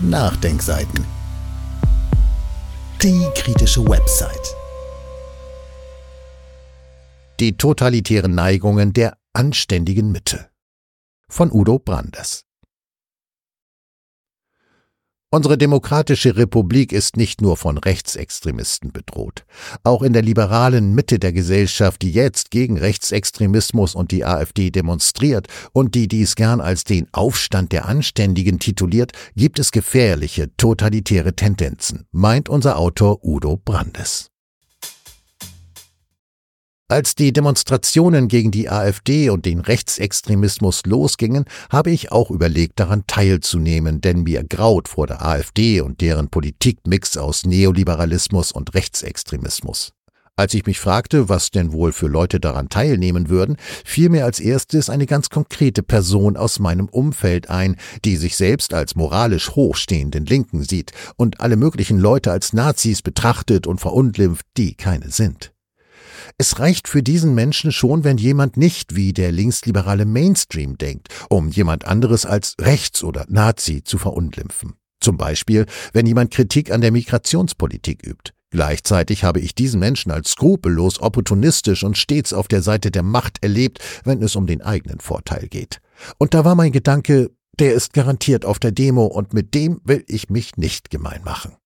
Nachdenkseiten. Die kritische Website. Die totalitären Neigungen der anständigen Mitte. Von Udo Brandes. Unsere demokratische Republik ist nicht nur von Rechtsextremisten bedroht. Auch in der liberalen Mitte der Gesellschaft, die jetzt gegen Rechtsextremismus und die AfD demonstriert und die dies gern als den Aufstand der Anständigen tituliert, gibt es gefährliche, totalitäre Tendenzen, meint unser Autor Udo Brandes. Als die Demonstrationen gegen die AfD und den Rechtsextremismus losgingen, habe ich auch überlegt, daran teilzunehmen, denn mir graut vor der AfD und deren Politikmix aus Neoliberalismus und Rechtsextremismus. Als ich mich fragte, was denn wohl für Leute daran teilnehmen würden, fiel mir als erstes eine ganz konkrete Person aus meinem Umfeld ein, die sich selbst als moralisch hochstehenden Linken sieht und alle möglichen Leute als Nazis betrachtet und verunglimpft, die keine sind. Es reicht für diesen Menschen schon, wenn jemand nicht wie der linksliberale Mainstream denkt, um jemand anderes als rechts oder Nazi zu verunglimpfen. Zum Beispiel, wenn jemand Kritik an der Migrationspolitik übt. Gleichzeitig habe ich diesen Menschen als skrupellos, opportunistisch und stets auf der Seite der Macht erlebt, wenn es um den eigenen Vorteil geht. Und da war mein Gedanke, der ist garantiert auf der Demo und mit dem will ich mich nicht gemein machen.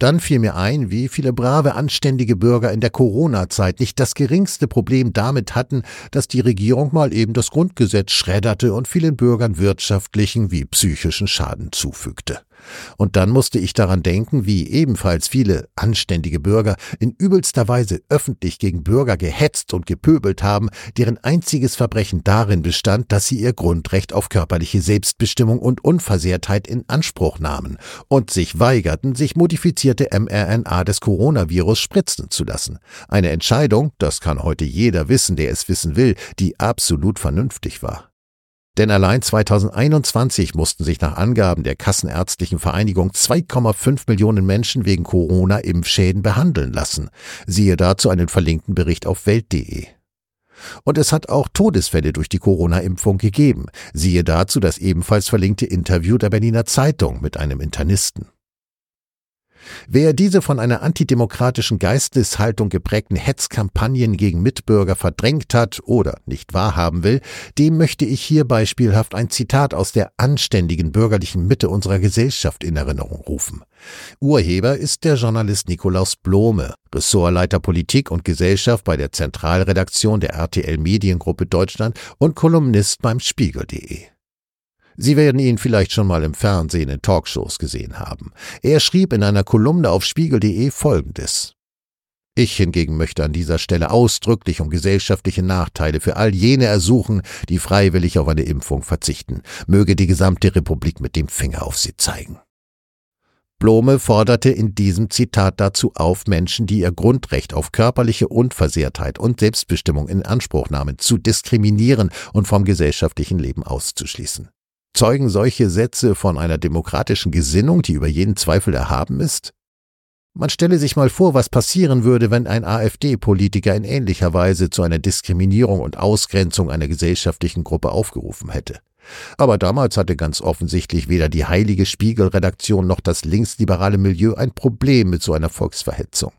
Dann fiel mir ein, wie viele brave, anständige Bürger in der Corona-Zeit nicht das geringste Problem damit hatten, dass die Regierung mal eben das Grundgesetz schredderte und vielen Bürgern wirtschaftlichen wie psychischen Schaden zufügte. Und dann musste ich daran denken, wie ebenfalls viele anständige Bürger in übelster Weise öffentlich gegen Bürger gehetzt und gepöbelt haben, deren einziges Verbrechen darin bestand, dass sie ihr Grundrecht auf körperliche Selbstbestimmung und Unversehrtheit in Anspruch nahmen und sich weigerten, sich modifizierte mRNA des Coronavirus spritzen zu lassen. Eine Entscheidung, das kann heute jeder wissen, der es wissen will, die absolut vernünftig war. Denn allein 2021 mussten sich nach Angaben der Kassenärztlichen Vereinigung 2,5 Millionen Menschen wegen Corona-Impfschäden behandeln lassen. Siehe dazu einen verlinkten Bericht auf Welt.de. Und es hat auch Todesfälle durch die Corona-Impfung gegeben. Siehe dazu das ebenfalls verlinkte Interview der Berliner Zeitung mit einem Internisten. Wer diese von einer antidemokratischen Geisteshaltung geprägten Hetzkampagnen gegen Mitbürger verdrängt hat oder nicht wahrhaben will, dem möchte ich hier beispielhaft ein Zitat aus der anständigen bürgerlichen Mitte unserer Gesellschaft in Erinnerung rufen. Urheber ist der Journalist Nikolaus Blome, Ressortleiter Politik und Gesellschaft bei der Zentralredaktion der RTL Mediengruppe Deutschland und Kolumnist beim Spiegel.de. Sie werden ihn vielleicht schon mal im Fernsehen in Talkshows gesehen haben. Er schrieb in einer Kolumne auf spiegel.de Folgendes. Ich hingegen möchte an dieser Stelle ausdrücklich um gesellschaftliche Nachteile für all jene ersuchen, die freiwillig auf eine Impfung verzichten. Möge die gesamte Republik mit dem Finger auf sie zeigen. Blome forderte in diesem Zitat dazu auf, Menschen, die ihr Grundrecht auf körperliche Unversehrtheit und Selbstbestimmung in Anspruch nahmen, zu diskriminieren und vom gesellschaftlichen Leben auszuschließen. Zeugen solche Sätze von einer demokratischen Gesinnung, die über jeden Zweifel erhaben ist? Man stelle sich mal vor, was passieren würde, wenn ein AfD-Politiker in ähnlicher Weise zu einer Diskriminierung und Ausgrenzung einer gesellschaftlichen Gruppe aufgerufen hätte. Aber damals hatte ganz offensichtlich weder die heilige Spiegelredaktion noch das linksliberale Milieu ein Problem mit so einer Volksverhetzung.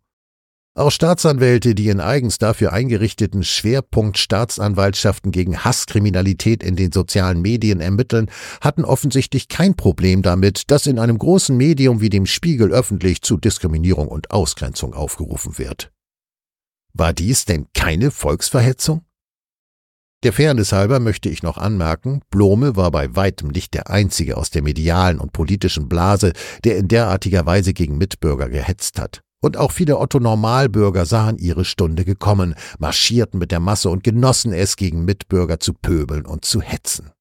Auch Staatsanwälte, die in eigens dafür eingerichteten Schwerpunkt Staatsanwaltschaften gegen Hasskriminalität in den sozialen Medien ermitteln, hatten offensichtlich kein Problem damit, dass in einem großen Medium wie dem Spiegel öffentlich zu Diskriminierung und Ausgrenzung aufgerufen wird. War dies denn keine Volksverhetzung? Der Fairness halber möchte ich noch anmerken, Blome war bei weitem nicht der einzige aus der medialen und politischen Blase, der in derartiger Weise gegen Mitbürger gehetzt hat. Und auch viele Otto-Normalbürger sahen ihre Stunde gekommen, marschierten mit der Masse und genossen es, gegen Mitbürger zu pöbeln und zu hetzen.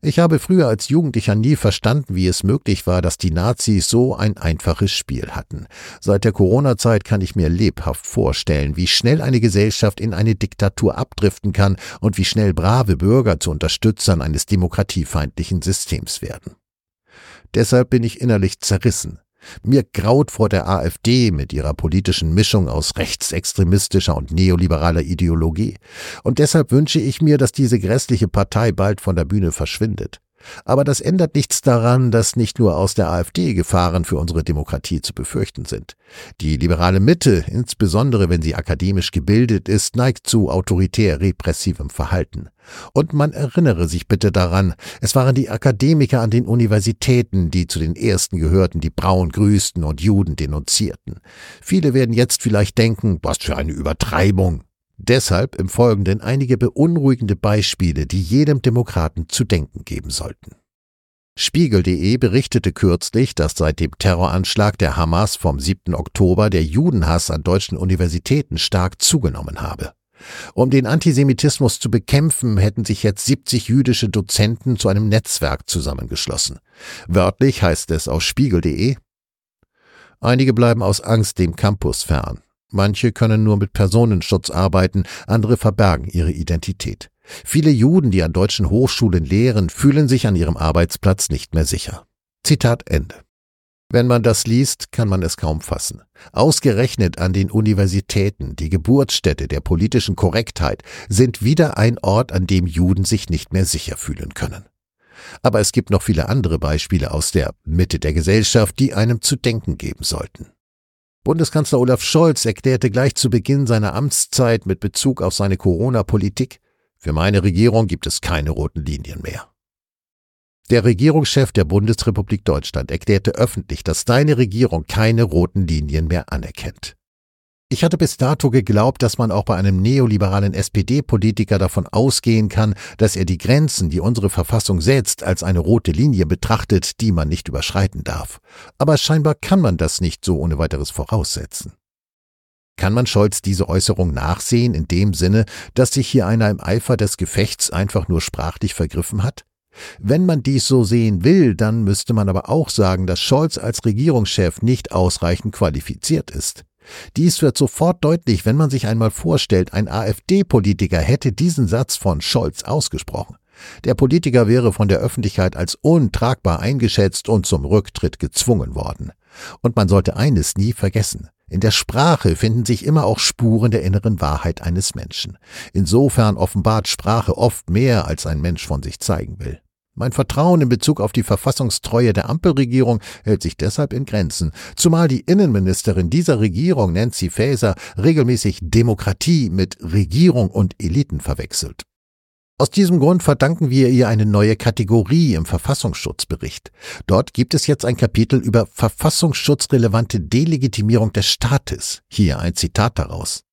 Ich habe früher als Jugendlicher nie verstanden, wie es möglich war, dass die Nazis so ein einfaches Spiel hatten. Seit der Corona-Zeit kann ich mir lebhaft vorstellen, wie schnell eine Gesellschaft in eine Diktatur abdriften kann und wie schnell brave Bürger zu Unterstützern eines demokratiefeindlichen Systems werden. Deshalb bin ich innerlich zerrissen. Mir graut vor der AfD mit ihrer politischen Mischung aus rechtsextremistischer und neoliberaler Ideologie. Und deshalb wünsche ich mir, dass diese grässliche Partei bald von der Bühne verschwindet. Aber das ändert nichts daran, dass nicht nur aus der AfD Gefahren für unsere Demokratie zu befürchten sind. Die liberale Mitte, insbesondere wenn sie akademisch gebildet ist, neigt zu autoritär repressivem Verhalten. Und man erinnere sich bitte daran, es waren die Akademiker an den Universitäten, die zu den ersten gehörten, die Braun grüßten und Juden denunzierten. Viele werden jetzt vielleicht denken, was für eine Übertreibung. Deshalb im Folgenden einige beunruhigende Beispiele, die jedem Demokraten zu denken geben sollten. Spiegel.de berichtete kürzlich, dass seit dem Terroranschlag der Hamas vom 7. Oktober der Judenhass an deutschen Universitäten stark zugenommen habe. Um den Antisemitismus zu bekämpfen, hätten sich jetzt 70 jüdische Dozenten zu einem Netzwerk zusammengeschlossen. Wörtlich heißt es auf spiegel.de Einige bleiben aus Angst dem Campus fern. Manche können nur mit Personenschutz arbeiten, andere verbergen ihre Identität. Viele Juden, die an deutschen Hochschulen lehren, fühlen sich an ihrem Arbeitsplatz nicht mehr sicher. Zitat Ende. Wenn man das liest, kann man es kaum fassen. Ausgerechnet an den Universitäten, die Geburtsstätte der politischen Korrektheit, sind wieder ein Ort, an dem Juden sich nicht mehr sicher fühlen können. Aber es gibt noch viele andere Beispiele aus der Mitte der Gesellschaft, die einem zu denken geben sollten. Bundeskanzler Olaf Scholz erklärte gleich zu Beginn seiner Amtszeit mit Bezug auf seine Corona-Politik, für meine Regierung gibt es keine roten Linien mehr. Der Regierungschef der Bundesrepublik Deutschland erklärte öffentlich, dass deine Regierung keine roten Linien mehr anerkennt. Ich hatte bis dato geglaubt, dass man auch bei einem neoliberalen SPD-Politiker davon ausgehen kann, dass er die Grenzen, die unsere Verfassung setzt, als eine rote Linie betrachtet, die man nicht überschreiten darf. Aber scheinbar kann man das nicht so ohne weiteres voraussetzen. Kann man Scholz diese Äußerung nachsehen in dem Sinne, dass sich hier einer im Eifer des Gefechts einfach nur sprachlich vergriffen hat? Wenn man dies so sehen will, dann müsste man aber auch sagen, dass Scholz als Regierungschef nicht ausreichend qualifiziert ist. Dies wird sofort deutlich, wenn man sich einmal vorstellt, ein AfD-Politiker hätte diesen Satz von Scholz ausgesprochen. Der Politiker wäre von der Öffentlichkeit als untragbar eingeschätzt und zum Rücktritt gezwungen worden. Und man sollte eines nie vergessen. In der Sprache finden sich immer auch Spuren der inneren Wahrheit eines Menschen. Insofern offenbart Sprache oft mehr, als ein Mensch von sich zeigen will. Mein Vertrauen in Bezug auf die Verfassungstreue der Ampelregierung hält sich deshalb in Grenzen, zumal die Innenministerin dieser Regierung, Nancy Faeser, regelmäßig Demokratie mit Regierung und Eliten verwechselt. Aus diesem Grund verdanken wir ihr eine neue Kategorie im Verfassungsschutzbericht. Dort gibt es jetzt ein Kapitel über verfassungsschutzrelevante Delegitimierung des Staates. Hier ein Zitat daraus.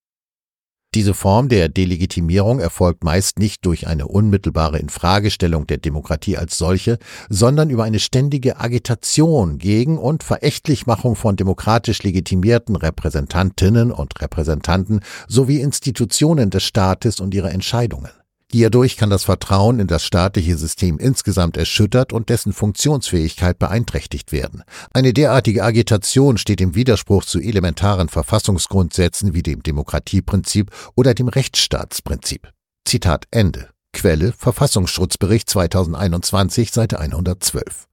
Diese Form der Delegitimierung erfolgt meist nicht durch eine unmittelbare Infragestellung der Demokratie als solche, sondern über eine ständige Agitation gegen und Verächtlichmachung von demokratisch legitimierten Repräsentantinnen und Repräsentanten sowie Institutionen des Staates und ihre Entscheidungen. Hierdurch kann das Vertrauen in das staatliche System insgesamt erschüttert und dessen Funktionsfähigkeit beeinträchtigt werden. Eine derartige Agitation steht im Widerspruch zu elementaren Verfassungsgrundsätzen wie dem Demokratieprinzip oder dem Rechtsstaatsprinzip. Zitat Ende. Quelle Verfassungsschutzbericht 2021, Seite 112.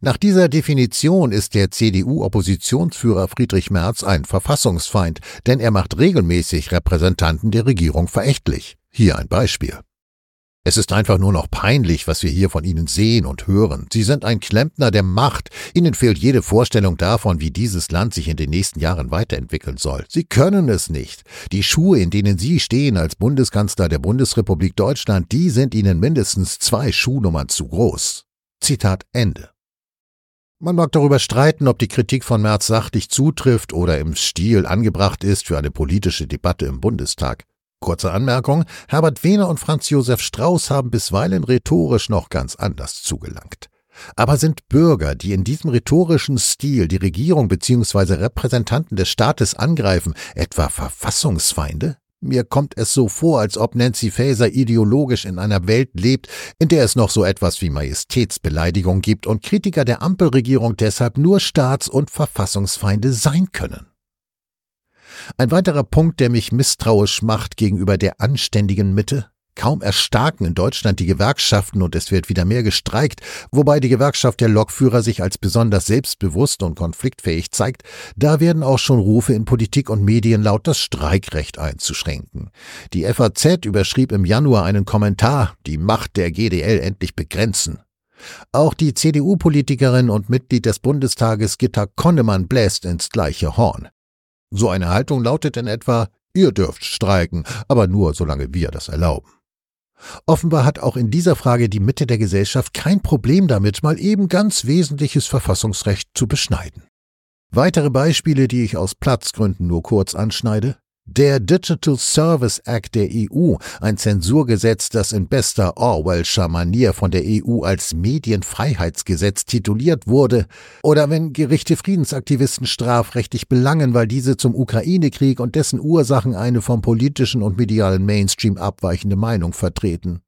Nach dieser Definition ist der CDU-Oppositionsführer Friedrich Merz ein Verfassungsfeind, denn er macht regelmäßig Repräsentanten der Regierung verächtlich. Hier ein Beispiel. Es ist einfach nur noch peinlich, was wir hier von Ihnen sehen und hören. Sie sind ein Klempner der Macht. Ihnen fehlt jede Vorstellung davon, wie dieses Land sich in den nächsten Jahren weiterentwickeln soll. Sie können es nicht. Die Schuhe, in denen Sie stehen als Bundeskanzler der Bundesrepublik Deutschland, die sind Ihnen mindestens zwei Schuhnummern zu groß. Zitat Ende. Man mag darüber streiten, ob die Kritik von Merz sachlich zutrifft oder im Stil angebracht ist für eine politische Debatte im Bundestag. Kurze Anmerkung, Herbert Wehner und Franz Josef Strauß haben bisweilen rhetorisch noch ganz anders zugelangt. Aber sind Bürger, die in diesem rhetorischen Stil die Regierung bzw. Repräsentanten des Staates angreifen, etwa Verfassungsfeinde? Mir kommt es so vor, als ob Nancy Faeser ideologisch in einer Welt lebt, in der es noch so etwas wie Majestätsbeleidigung gibt und Kritiker der Ampelregierung deshalb nur Staats- und Verfassungsfeinde sein können. Ein weiterer Punkt, der mich misstrauisch macht gegenüber der anständigen Mitte, Kaum erstarken in Deutschland die Gewerkschaften und es wird wieder mehr gestreikt, wobei die Gewerkschaft der Lokführer sich als besonders selbstbewusst und konfliktfähig zeigt, da werden auch schon Rufe in Politik und Medien laut, das Streikrecht einzuschränken. Die FAZ überschrieb im Januar einen Kommentar, die Macht der GDL endlich begrenzen. Auch die CDU-Politikerin und Mitglied des Bundestages Gitta Konnemann bläst ins gleiche Horn. So eine Haltung lautet in etwa, ihr dürft streiken, aber nur solange wir das erlauben. Offenbar hat auch in dieser Frage die Mitte der Gesellschaft kein Problem damit, mal eben ganz wesentliches Verfassungsrecht zu beschneiden. Weitere Beispiele, die ich aus Platzgründen nur kurz anschneide. Der Digital Service Act der EU, ein Zensurgesetz, das in bester Orwellscher Manier von der EU als Medienfreiheitsgesetz tituliert wurde, oder wenn Gerichte Friedensaktivisten strafrechtlich belangen, weil diese zum Ukraine-Krieg und dessen Ursachen eine vom politischen und medialen Mainstream abweichende Meinung vertreten.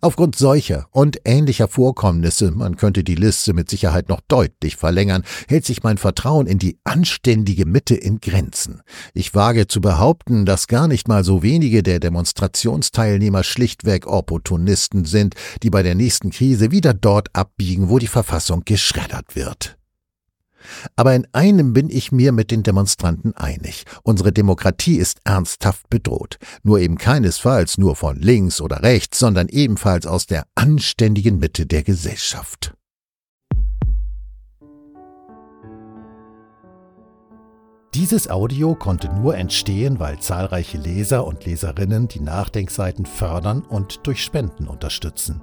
Aufgrund solcher und ähnlicher Vorkommnisse, man könnte die Liste mit Sicherheit noch deutlich verlängern, hält sich mein Vertrauen in die anständige Mitte in Grenzen. Ich wage zu behaupten, dass gar nicht mal so wenige der Demonstrationsteilnehmer schlichtweg Opportunisten sind, die bei der nächsten Krise wieder dort abbiegen, wo die Verfassung geschreddert wird. Aber in einem bin ich mir mit den Demonstranten einig. Unsere Demokratie ist ernsthaft bedroht. Nur eben keinesfalls nur von links oder rechts, sondern ebenfalls aus der anständigen Mitte der Gesellschaft. Dieses Audio konnte nur entstehen, weil zahlreiche Leser und Leserinnen die Nachdenkseiten fördern und durch Spenden unterstützen.